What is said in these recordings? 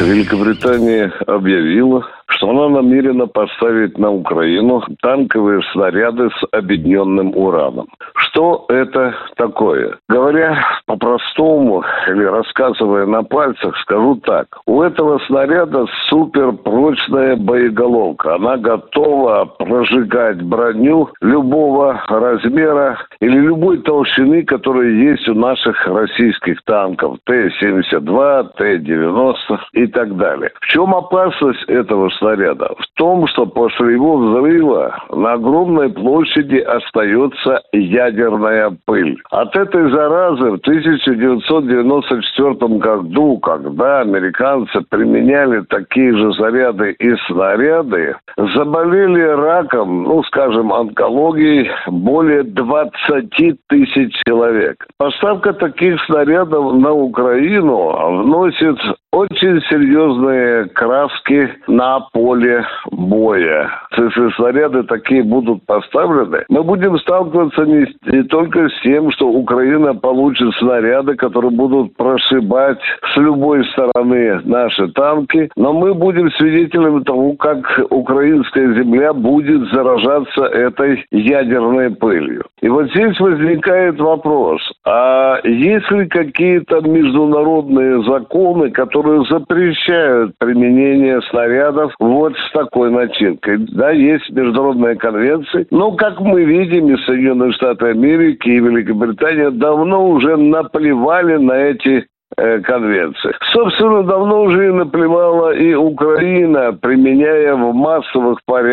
Великобритания объявила, что она намерена поставить на Украину танковые снаряды с объединенным ураном. Что это такое? Говоря по-простому или рассказывая на пальцах, скажу так. У этого снаряда суперпрочная боеголовка. Она готова прожигать броню любого размера или любой толщины, которая есть у наших российских танков. Т-72, Т-90 и так далее. В чем опасность этого снаряда? В том, что после его взрыва на огромной площади остается ядерная пыль. От этой заразы в 1994 году, когда американцы применяли такие же заряды и снаряды, заболели раком, ну, скажем, онкологией более 20 тысяч человек. Поставка таких снарядов на Украину вносит очень серьезные краски на поле боя. Если снаряды такие будут поставлены, мы будем сталкиваться не, не только с тем, что Украина получит снаряды, которые будут прошибать с любой стороны наши танки, но мы будем свидетелями того, как украинская земля будет заражаться этой ядерной пылью. И вот здесь возникает вопрос, а есть ли какие-то международные законы, которые запрещают применение снарядов вот с такой начинкой? Да, есть международные конвенции, но, как мы видим, и Соединенные Штаты Америки, и Великобритания давно уже наплевали на эти Э, конвенции. Собственно, давно уже и наплевала и Украина, применяя в массовых порядках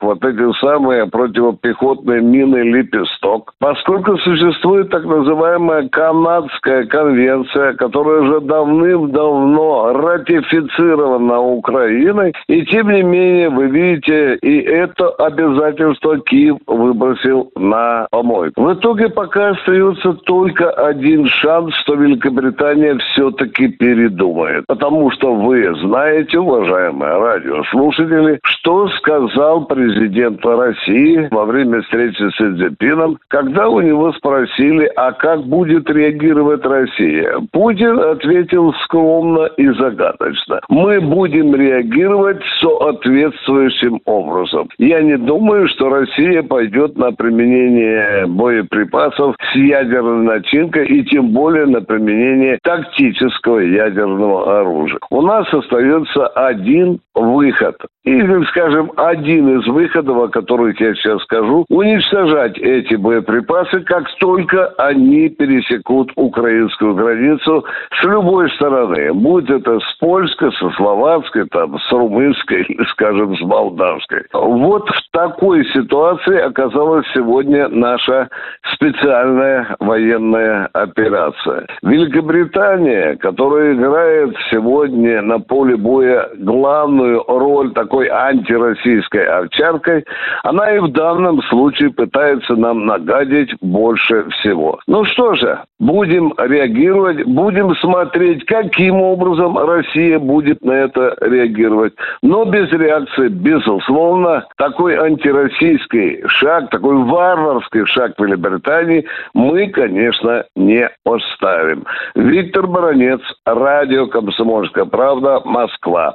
вот эти самые противопехотные мины «Лепесток». Поскольку существует так называемая канадская конвенция, которая уже давным-давно ратифицирована Украиной, и тем не менее, вы видите, и это обязательство Киев выбросил на помойку. В итоге пока остается только один шанс, что Великобритания все-таки передумает. Потому что вы знаете, уважаемые радиослушатели, что сказал президент России во время встречи с Цзиньпином, когда у него спросили, а как будет реагировать Россия. Путин ответил скромно и загадочно. Мы будем реагировать соответствующим образом. Я не думаю, что Россия пойдет на применение боеприпасов с ядерной начинкой и тем более на применение так тактического ядерного оружия. У нас остается один выход. Или, скажем, один из выходов, о которых я сейчас скажу, уничтожать эти боеприпасы, как только они пересекут украинскую границу с любой стороны. Будь это с польской, со словацкой, там, с румынской или, скажем, с молдавской. Вот в такой ситуации оказалась сегодня наша специальная военная операция. Великобритания, которая играет сегодня на поле боя главную роль такой антироссийской овчаркой, она и в данном случае пытается нам нагадить больше всего. Ну что же, будем реагировать, будем смотреть, каким образом Россия будет на это реагировать. Но без реакции, безусловно, такой антироссийский шаг, такой варварский шаг Великобритании мы, конечно, не оставим. Виктор Баранец, радио «Комсомольская правда», Москва.